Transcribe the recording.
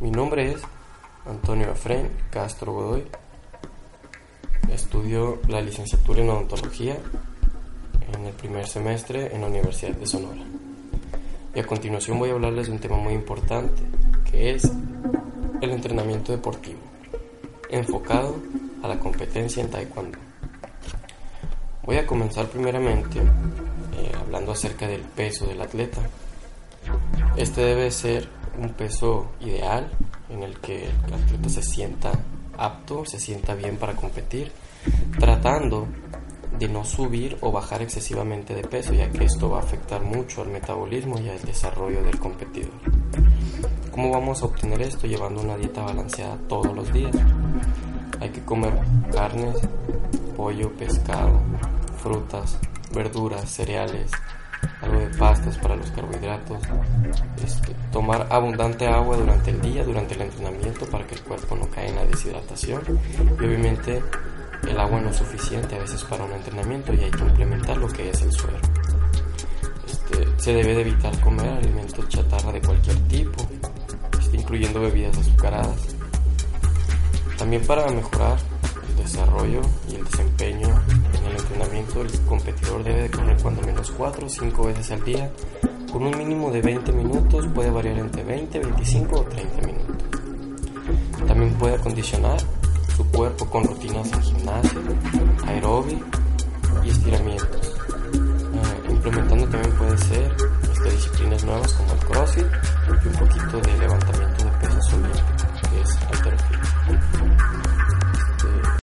Mi nombre es Antonio Efraín Castro Godoy. Estudio la licenciatura en odontología en el primer semestre en la Universidad de Sonora. Y a continuación voy a hablarles de un tema muy importante, que es el entrenamiento deportivo, enfocado a la competencia en taekwondo. Voy a comenzar primeramente eh, hablando acerca del peso del atleta. Este debe ser un peso ideal en el que el atleta se sienta apto, se sienta bien para competir, tratando de no subir o bajar excesivamente de peso, ya que esto va a afectar mucho al metabolismo y al desarrollo del competidor. ¿Cómo vamos a obtener esto? Llevando una dieta balanceada todos los días. Hay que comer carnes, pollo, pescado, frutas, verduras, cereales, de pastas para los carbohidratos, este, tomar abundante agua durante el día, durante el entrenamiento para que el cuerpo no caiga en la deshidratación y obviamente el agua no es suficiente a veces para un entrenamiento y hay que implementar lo que es el suero. Este, se debe de evitar comer alimentos chatarra de cualquier tipo, este, incluyendo bebidas azucaradas. También para mejorar el desarrollo y el desempeño el competidor debe de comer cuando menos 4 o 5 veces al día, con un mínimo de 20 minutos, puede variar entre 20, 25 o 30 minutos. También puede acondicionar su cuerpo con rutinas en gimnasio, aeróbic y estiramientos. Eh, implementando también puede ser este, disciplinas nuevas como el crossfit y un poquito de